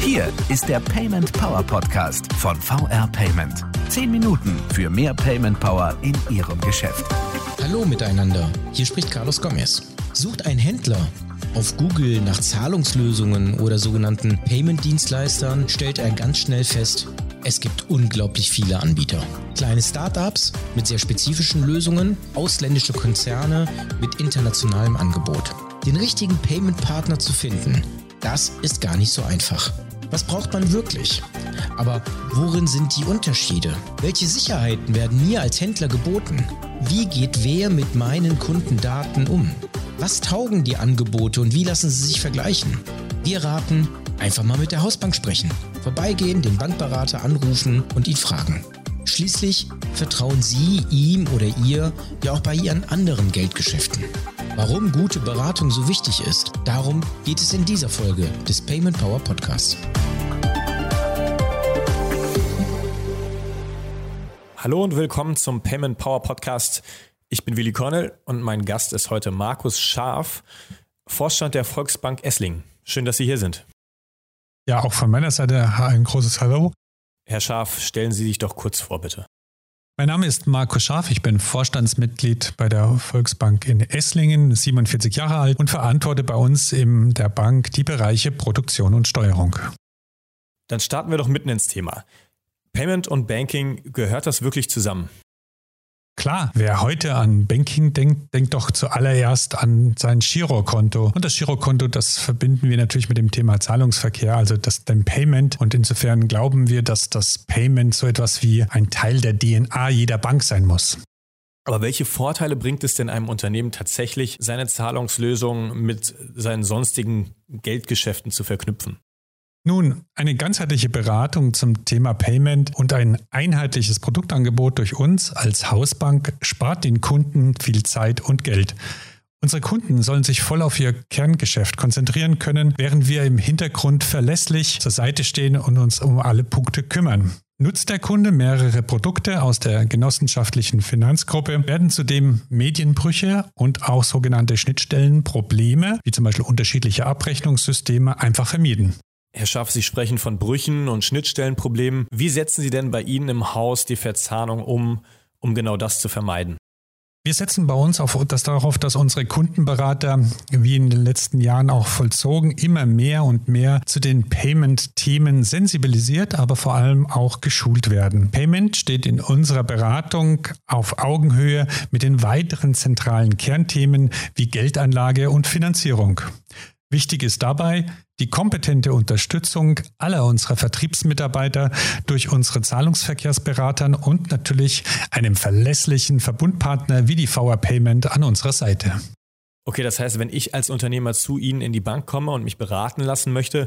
Hier ist der Payment Power Podcast von VR Payment. Zehn Minuten für mehr Payment Power in Ihrem Geschäft. Hallo miteinander, hier spricht Carlos Gomez. Sucht ein Händler auf Google nach Zahlungslösungen oder sogenannten Payment-Dienstleistern, stellt er ganz schnell fest, es gibt unglaublich viele Anbieter. Kleine Startups mit sehr spezifischen Lösungen, ausländische Konzerne mit internationalem Angebot. Den richtigen Payment-Partner zu finden, das ist gar nicht so einfach. Was braucht man wirklich? Aber worin sind die Unterschiede? Welche Sicherheiten werden mir als Händler geboten? Wie geht wer mit meinen Kundendaten um? Was taugen die Angebote und wie lassen sie sich vergleichen? Wir raten, einfach mal mit der Hausbank sprechen. Vorbeigehen, den Bankberater anrufen und ihn fragen. Schließlich vertrauen Sie ihm oder ihr ja auch bei Ihren anderen Geldgeschäften. Warum gute Beratung so wichtig ist, darum geht es in dieser Folge des Payment Power Podcasts. Hallo und willkommen zum Payment Power Podcast. Ich bin Willi Cornell und mein Gast ist heute Markus Scharf, Vorstand der Volksbank Esslingen. Schön, dass Sie hier sind. Ja, auch von meiner Seite ein großes Hallo. Herr Scharf, stellen Sie sich doch kurz vor, bitte. Mein Name ist Markus Scharf, ich bin Vorstandsmitglied bei der Volksbank in Esslingen, 47 Jahre alt und verantworte bei uns in der Bank die Bereiche Produktion und Steuerung. Dann starten wir doch mitten ins Thema. Payment und Banking, gehört das wirklich zusammen? Klar, wer heute an Banking denkt, denkt doch zuallererst an sein Girokonto. Und das Girokonto, das verbinden wir natürlich mit dem Thema Zahlungsverkehr, also das dem Payment. Und insofern glauben wir, dass das Payment so etwas wie ein Teil der DNA jeder Bank sein muss. Aber welche Vorteile bringt es denn einem Unternehmen tatsächlich, seine Zahlungslösung mit seinen sonstigen Geldgeschäften zu verknüpfen? Nun, eine ganzheitliche Beratung zum Thema Payment und ein einheitliches Produktangebot durch uns als Hausbank spart den Kunden viel Zeit und Geld. Unsere Kunden sollen sich voll auf ihr Kerngeschäft konzentrieren können, während wir im Hintergrund verlässlich zur Seite stehen und uns um alle Punkte kümmern. Nutzt der Kunde mehrere Produkte aus der genossenschaftlichen Finanzgruppe, werden zudem Medienbrüche und auch sogenannte Schnittstellenprobleme, wie zum Beispiel unterschiedliche Abrechnungssysteme, einfach vermieden. Herr Schaff, Sie sprechen von Brüchen und Schnittstellenproblemen. Wie setzen Sie denn bei Ihnen im Haus die Verzahnung um, um genau das zu vermeiden? Wir setzen bei uns auf das darauf, dass unsere Kundenberater, wie in den letzten Jahren auch vollzogen, immer mehr und mehr zu den Payment-Themen sensibilisiert, aber vor allem auch geschult werden. Payment steht in unserer Beratung auf Augenhöhe mit den weiteren zentralen Kernthemen wie Geldanlage und Finanzierung. Wichtig ist dabei die kompetente Unterstützung aller unserer Vertriebsmitarbeiter durch unsere Zahlungsverkehrsberatern und natürlich einem verlässlichen Verbundpartner wie die VR Payment an unserer Seite. Okay, das heißt, wenn ich als Unternehmer zu Ihnen in die Bank komme und mich beraten lassen möchte,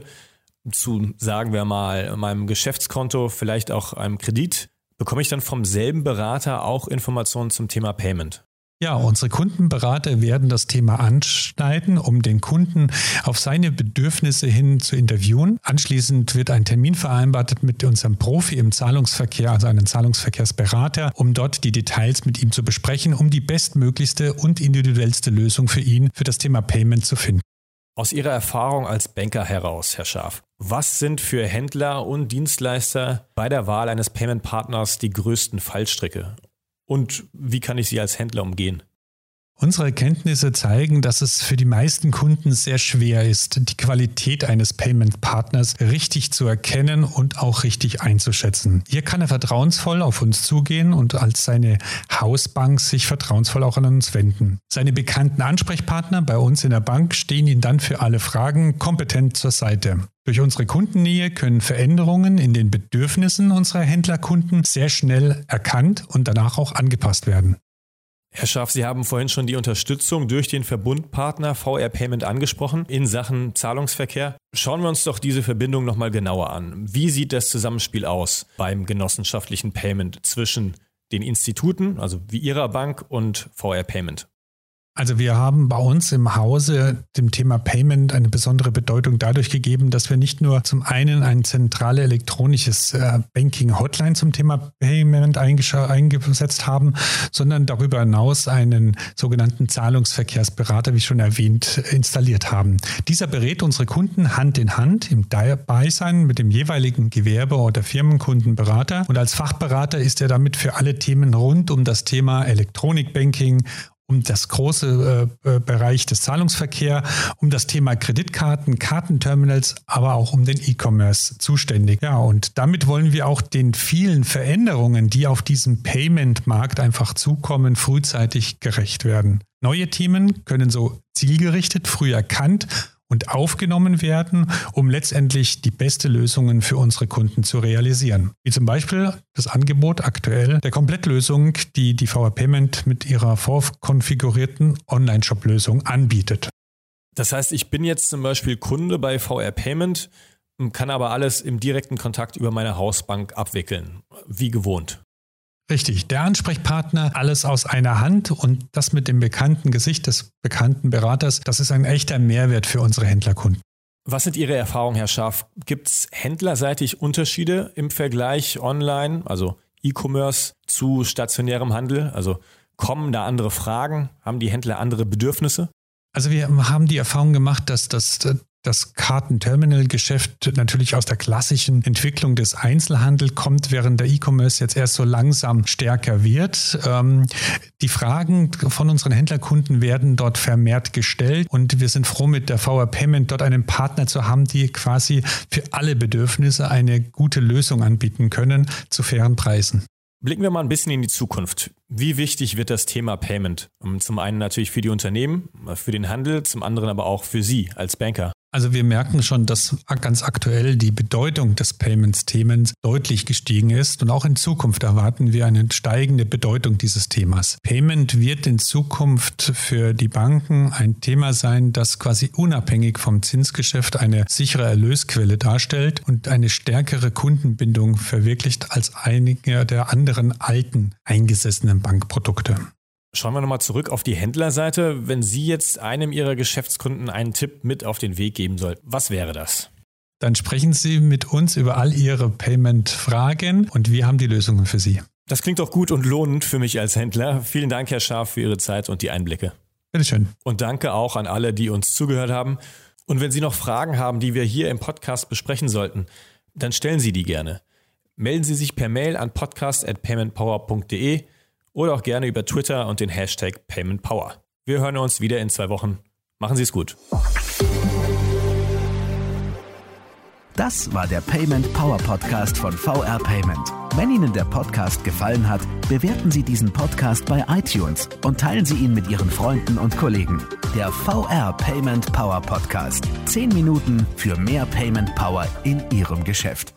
zu, sagen wir mal, meinem Geschäftskonto, vielleicht auch einem Kredit, bekomme ich dann vom selben Berater auch Informationen zum Thema Payment? Ja, unsere Kundenberater werden das Thema anschneiden, um den Kunden auf seine Bedürfnisse hin zu interviewen. Anschließend wird ein Termin vereinbart mit unserem Profi im Zahlungsverkehr, also einem Zahlungsverkehrsberater, um dort die Details mit ihm zu besprechen, um die bestmöglichste und individuellste Lösung für ihn für das Thema Payment zu finden. Aus Ihrer Erfahrung als Banker heraus, Herr Scharf, was sind für Händler und Dienstleister bei der Wahl eines Payment-Partners die größten Fallstricke? Und wie kann ich sie als Händler umgehen? Unsere Erkenntnisse zeigen, dass es für die meisten Kunden sehr schwer ist, die Qualität eines Payment-Partners richtig zu erkennen und auch richtig einzuschätzen. Hier kann er vertrauensvoll auf uns zugehen und als seine Hausbank sich vertrauensvoll auch an uns wenden. Seine bekannten Ansprechpartner bei uns in der Bank stehen ihm dann für alle Fragen kompetent zur Seite. Durch unsere Kundennähe können Veränderungen in den Bedürfnissen unserer Händlerkunden sehr schnell erkannt und danach auch angepasst werden. Herr Schaff, Sie haben vorhin schon die Unterstützung durch den Verbundpartner VR Payment angesprochen in Sachen Zahlungsverkehr. Schauen wir uns doch diese Verbindung nochmal genauer an. Wie sieht das Zusammenspiel aus beim genossenschaftlichen Payment zwischen den Instituten, also wie Ihrer Bank und VR Payment? Also wir haben bei uns im Hause dem Thema Payment eine besondere Bedeutung dadurch gegeben, dass wir nicht nur zum einen ein zentrale elektronisches äh, Banking-Hotline zum Thema Payment eingesetzt haben, sondern darüber hinaus einen sogenannten Zahlungsverkehrsberater, wie schon erwähnt, installiert haben. Dieser berät unsere Kunden Hand in Hand im Beisein mit dem jeweiligen Gewerbe- oder Firmenkundenberater und als Fachberater ist er damit für alle Themen rund um das Thema Elektronikbanking um das große äh, äh, Bereich des Zahlungsverkehrs, um das Thema Kreditkarten, Kartenterminals, aber auch um den E-Commerce zuständig. Ja, und damit wollen wir auch den vielen Veränderungen, die auf diesem Payment-Markt einfach zukommen, frühzeitig gerecht werden. Neue Themen können so zielgerichtet, früh erkannt und aufgenommen werden, um letztendlich die beste Lösungen für unsere Kunden zu realisieren. Wie zum Beispiel das Angebot aktuell der Komplettlösung, die die VR Payment mit ihrer vorkonfigurierten Online-Shop-Lösung anbietet. Das heißt, ich bin jetzt zum Beispiel Kunde bei VR Payment, kann aber alles im direkten Kontakt über meine Hausbank abwickeln, wie gewohnt. Richtig, der Ansprechpartner, alles aus einer Hand und das mit dem bekannten Gesicht des bekannten Beraters, das ist ein echter Mehrwert für unsere Händlerkunden. Was sind Ihre Erfahrungen, Herr Schaaf? Gibt es händlerseitig Unterschiede im Vergleich online, also E-Commerce zu stationärem Handel? Also kommen da andere Fragen? Haben die Händler andere Bedürfnisse? Also wir haben die Erfahrung gemacht, dass das das Kartenterminal-Geschäft natürlich aus der klassischen Entwicklung des Einzelhandels kommt, während der E-Commerce jetzt erst so langsam stärker wird. Ähm, die Fragen von unseren Händlerkunden werden dort vermehrt gestellt und wir sind froh, mit der VR Payment dort einen Partner zu haben, die quasi für alle Bedürfnisse eine gute Lösung anbieten können zu fairen Preisen. Blicken wir mal ein bisschen in die Zukunft. Wie wichtig wird das Thema Payment? Zum einen natürlich für die Unternehmen, für den Handel, zum anderen aber auch für Sie als Banker. Also wir merken schon, dass ganz aktuell die Bedeutung des Payments-Themens deutlich gestiegen ist und auch in Zukunft erwarten wir eine steigende Bedeutung dieses Themas. Payment wird in Zukunft für die Banken ein Thema sein, das quasi unabhängig vom Zinsgeschäft eine sichere Erlösquelle darstellt und eine stärkere Kundenbindung verwirklicht als einige der anderen alten eingesessenen Bankprodukte. Schauen wir nochmal zurück auf die Händlerseite. Wenn Sie jetzt einem Ihrer Geschäftskunden einen Tipp mit auf den Weg geben sollten, was wäre das? Dann sprechen Sie mit uns über all Ihre Payment-Fragen und wir haben die Lösungen für Sie. Das klingt doch gut und lohnend für mich als Händler. Vielen Dank, Herr Scharf, für Ihre Zeit und die Einblicke. Bitteschön. Und danke auch an alle, die uns zugehört haben. Und wenn Sie noch Fragen haben, die wir hier im Podcast besprechen sollten, dann stellen Sie die gerne. Melden Sie sich per Mail an podcast.paymentpower.de oder auch gerne über Twitter und den Hashtag PaymentPower. Wir hören uns wieder in zwei Wochen. Machen Sie es gut. Das war der Payment Power Podcast von VR Payment. Wenn Ihnen der Podcast gefallen hat, bewerten Sie diesen Podcast bei iTunes und teilen Sie ihn mit Ihren Freunden und Kollegen. Der VR Payment Power Podcast. Zehn Minuten für mehr Payment Power in Ihrem Geschäft.